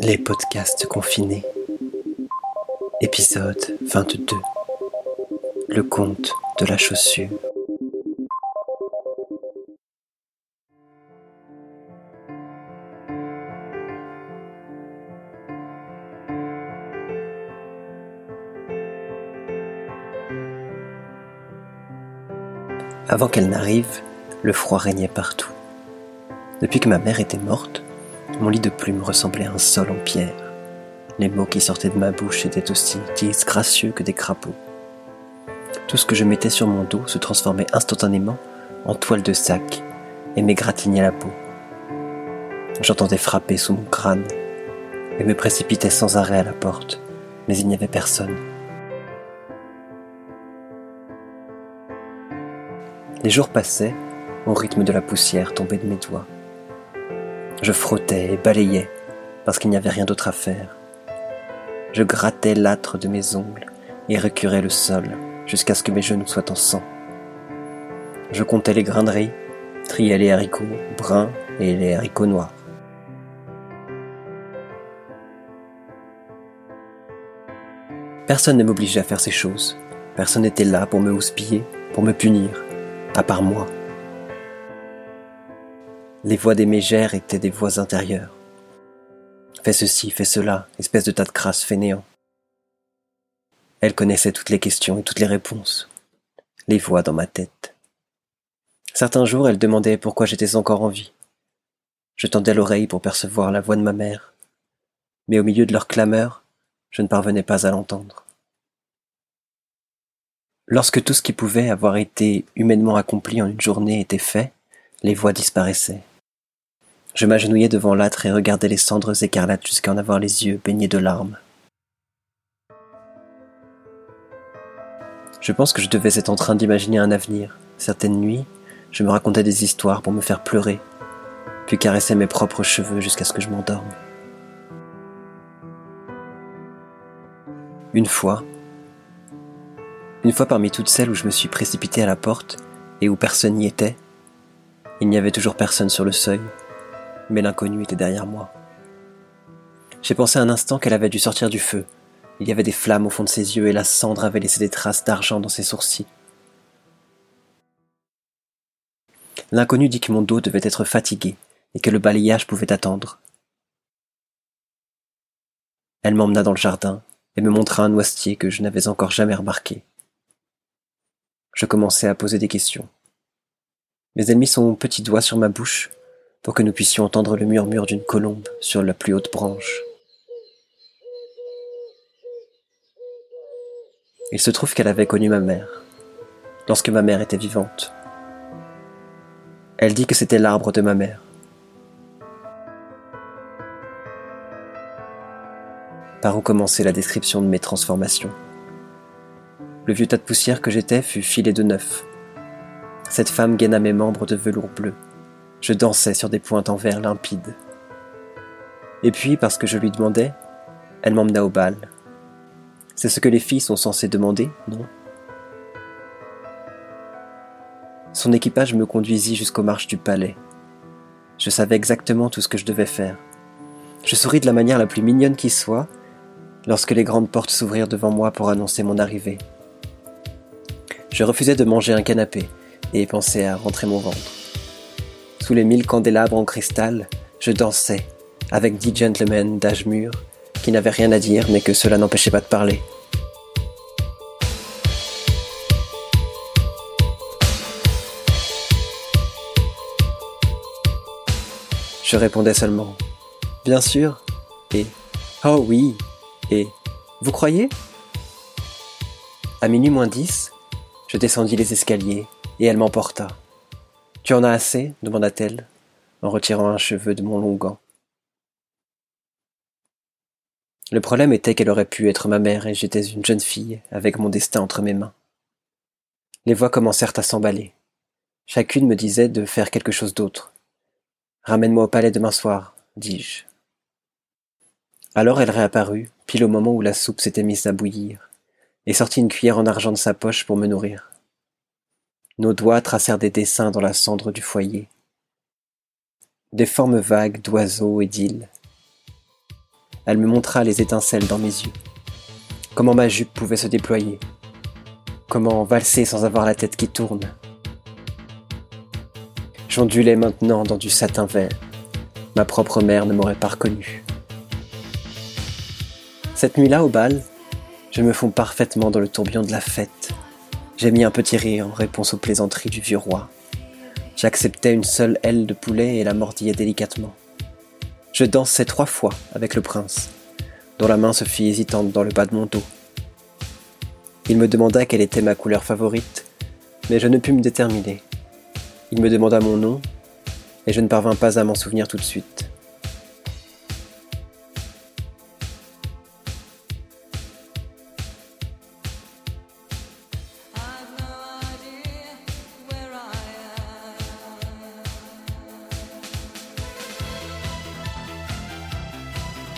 Les podcasts confinés. Épisode 22. Le conte de la chaussure. Avant qu'elle n'arrive, le froid régnait partout. Depuis que ma mère était morte, mon lit de plumes ressemblait à un sol en pierre. Les mots qui sortaient de ma bouche étaient aussi disgracieux que des crapauds. Tout ce que je mettais sur mon dos se transformait instantanément en toile de sac et m'égratignait la peau. J'entendais frapper sous mon crâne et me précipitais sans arrêt à la porte, mais il n'y avait personne. Les jours passaient au rythme de la poussière tombée de mes doigts. Je frottais et balayais parce qu'il n'y avait rien d'autre à faire. Je grattais l'âtre de mes ongles et recurais le sol jusqu'à ce que mes genoux soient en sang. Je comptais les grains de riz, triais les haricots bruns et les haricots noirs. Personne ne m'obligeait à faire ces choses. Personne n'était là pour me houspiller, pour me punir à part moi. Les voix des mégères étaient des voix intérieures. Fais ceci, fais cela, espèce de tas de crasse fainéant. Elle connaissait toutes les questions et toutes les réponses, les voix dans ma tête. Certains jours, elle demandait pourquoi j'étais encore en vie. Je tendais l'oreille pour percevoir la voix de ma mère, mais au milieu de leurs clameurs, je ne parvenais pas à l'entendre. Lorsque tout ce qui pouvait avoir été humainement accompli en une journée était fait, les voix disparaissaient. Je m'agenouillais devant l'âtre et regardais les cendres écarlates jusqu'à en avoir les yeux baignés de larmes. Je pense que je devais être en train d'imaginer un avenir. Certaines nuits, je me racontais des histoires pour me faire pleurer, puis caressais mes propres cheveux jusqu'à ce que je m'endorme. Une fois, une fois parmi toutes celles où je me suis précipité à la porte et où personne n'y était, il n'y avait toujours personne sur le seuil, mais l'inconnu était derrière moi. J'ai pensé un instant qu'elle avait dû sortir du feu. Il y avait des flammes au fond de ses yeux et la cendre avait laissé des traces d'argent dans ses sourcils. L'inconnu dit que mon dos devait être fatigué et que le balayage pouvait attendre. Elle m'emmena dans le jardin et me montra un noisetier que je n'avais encore jamais remarqué. Je commençais à poser des questions. Mais elle mit son petit doigt sur ma bouche pour que nous puissions entendre le murmure d'une colombe sur la plus haute branche. Il se trouve qu'elle avait connu ma mère, lorsque ma mère était vivante. Elle dit que c'était l'arbre de ma mère. Par où commencer la description de mes transformations? Le vieux tas de poussière que j'étais fut filé de neuf. Cette femme gaina mes membres de velours bleu. Je dansais sur des pointes en verre limpide. Et puis, parce que je lui demandais, elle m'emmena au bal. C'est ce que les filles sont censées demander, non? Son équipage me conduisit jusqu'aux marches du palais. Je savais exactement tout ce que je devais faire. Je souris de la manière la plus mignonne qui soit lorsque les grandes portes s'ouvrirent devant moi pour annoncer mon arrivée. Je refusais de manger un canapé et pensais à rentrer mon ventre. Sous les mille candélabres en cristal, je dansais avec dix gentlemen d'âge mûr qui n'avaient rien à dire mais que cela n'empêchait pas de parler. Je répondais seulement Bien sûr et Oh oui et Vous croyez? À minuit moins dix, je descendis les escaliers, et elle m'emporta. Tu en as assez demanda-t-elle, en retirant un cheveu de mon long gant. Le problème était qu'elle aurait pu être ma mère et j'étais une jeune fille avec mon destin entre mes mains. Les voix commencèrent à s'emballer. Chacune me disait de faire quelque chose d'autre. Ramène-moi au palais demain soir, dis-je. Alors elle réapparut, pile au moment où la soupe s'était mise à bouillir et sortit une cuillère en argent de sa poche pour me nourrir. Nos doigts tracèrent des dessins dans la cendre du foyer. Des formes vagues d'oiseaux et d'îles elle me montra les étincelles dans mes yeux. Comment ma jupe pouvait se déployer. Comment valser sans avoir la tête qui tourne. J'ondulais maintenant dans du satin vert. Ma propre mère ne m'aurait pas reconnu. Cette nuit-là, au bal, je me fonds parfaitement dans le tourbillon de la fête. J'ai mis un petit rire en réponse aux plaisanteries du vieux roi. J'acceptais une seule aile de poulet et la mordillais délicatement. Je dansais trois fois avec le prince, dont la main se fit hésitante dans le bas de mon dos. Il me demanda quelle était ma couleur favorite, mais je ne pus me déterminer. Il me demanda mon nom, et je ne parvins pas à m'en souvenir tout de suite.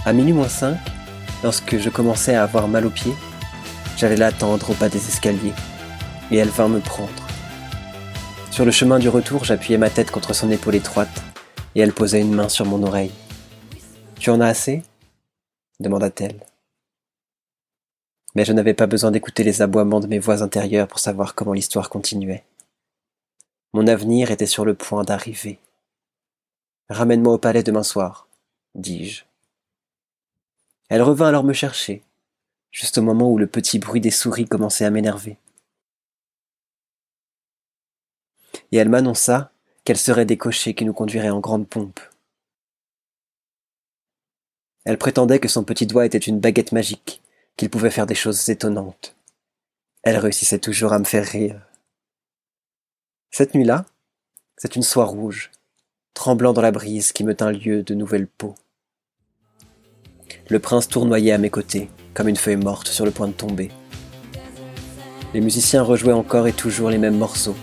À minuit moins 5, lorsque je commençais à avoir mal aux pieds, j'allais l'attendre au bas des escaliers, et elle vint me prendre. Sur le chemin du retour, j'appuyais ma tête contre son épaule étroite, et elle posait une main sur mon oreille. Tu en as assez? demanda-t-elle. Mais je n'avais pas besoin d'écouter les aboiements de mes voix intérieures pour savoir comment l'histoire continuait. Mon avenir était sur le point d'arriver. Ramène-moi au palais demain soir, dis-je. Elle revint alors me chercher, juste au moment où le petit bruit des souris commençait à m'énerver. Et elle m'annonça qu'elle serait des cochers qui nous conduiraient en grande pompe. Elle prétendait que son petit doigt était une baguette magique, qu'il pouvait faire des choses étonnantes. Elle réussissait toujours à me faire rire. Cette nuit-là, c'est une soie rouge, tremblant dans la brise qui me tint lieu de nouvelles peaux. Le prince tournoyait à mes côtés, comme une feuille morte sur le point de tomber. Les musiciens rejouaient encore et toujours les mêmes morceaux.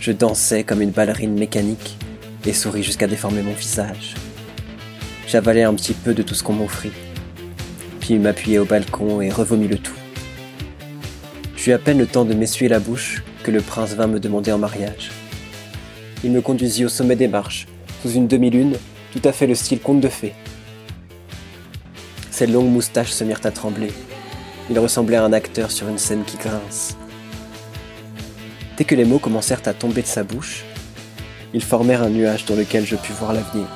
Je dansais comme une ballerine mécanique et souris jusqu'à déformer mon visage. J'avalais un petit peu de tout ce qu'on m'offrit, puis m'appuyais au balcon et revomis le tout. J'eus à peine le temps de m'essuyer la bouche que le prince vint me demander en mariage. Il me conduisit au sommet des marches, sous une demi-lune, tout à fait le style conte de fées. Ses longues moustaches se mirent à trembler. Il ressemblait à un acteur sur une scène qui grince. Dès que les mots commencèrent à tomber de sa bouche, ils formèrent un nuage dans lequel je pus voir l'avenir.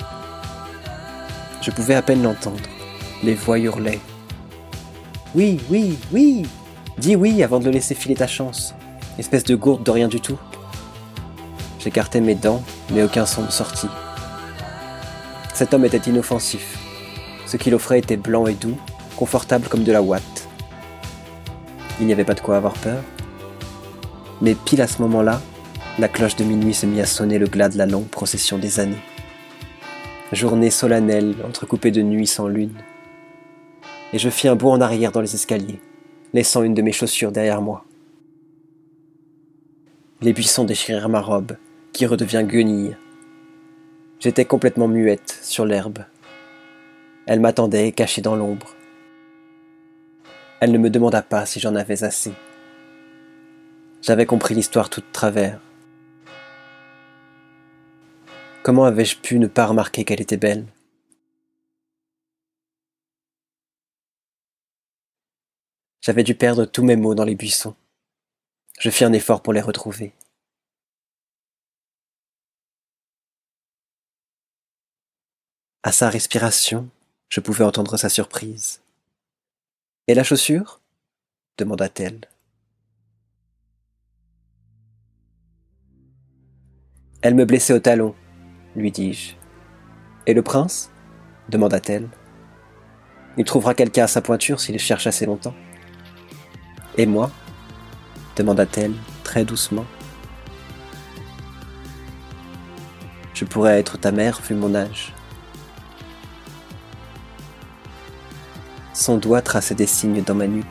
Je pouvais à peine l'entendre. Les voix hurlaient. Oui, oui, oui Dis oui avant de le laisser filer ta chance. Espèce de gourde de rien du tout. J'écartais mes dents, mais aucun son ne sortit. Cet homme était inoffensif. Ce qu'il offrait était blanc et doux, confortable comme de la ouate. Il n'y avait pas de quoi avoir peur. Mais pile à ce moment-là, la cloche de minuit se mit à sonner le glas de la longue procession des années. Journée solennelle, entrecoupée de nuits sans lune. Et je fis un bond en arrière dans les escaliers, laissant une de mes chaussures derrière moi. Les buissons déchirèrent ma robe, qui redevient guenille. J'étais complètement muette sur l'herbe, elle m'attendait, cachée dans l'ombre. Elle ne me demanda pas si j'en avais assez. J'avais compris l'histoire toute travers. Comment avais-je pu ne pas remarquer qu'elle était belle? J'avais dû perdre tous mes mots dans les buissons. Je fis un effort pour les retrouver. À sa respiration, je pouvais entendre sa surprise. Et la chaussure? demanda-t-elle. Elle me blessait au talon, lui dis-je. Et le prince? demanda-t-elle. Il trouvera quelqu'un à sa pointure s'il cherche assez longtemps. Et moi? demanda-t-elle très doucement. Je pourrais être ta mère vu mon âge. Son doigt traçait des signes dans ma nuque.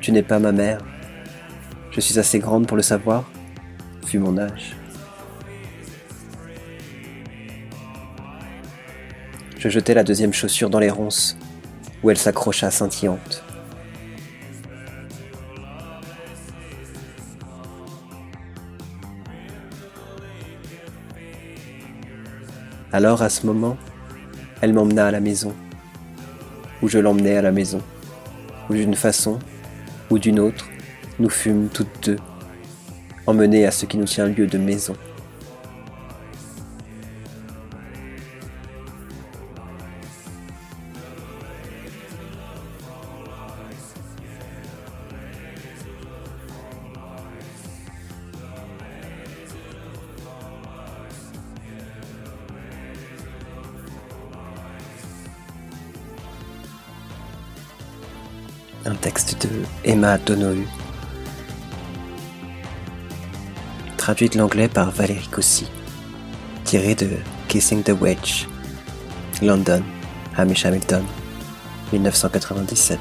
Tu n'es pas ma mère. Je suis assez grande pour le savoir, vu mon âge. Je jetai la deuxième chaussure dans les ronces, où elle s'accrocha scintillante. Alors à ce moment, elle m'emmena à la maison, ou je l'emmenais à la maison, ou d'une façon ou d'une autre, nous fûmes toutes deux, emmenées à ce qui nous tient lieu de maison. Un texte de Emma Donohue, traduit de l'anglais par Valérie Cossy, tiré de Kissing the Wedge, London, Hamish Hamilton, 1997.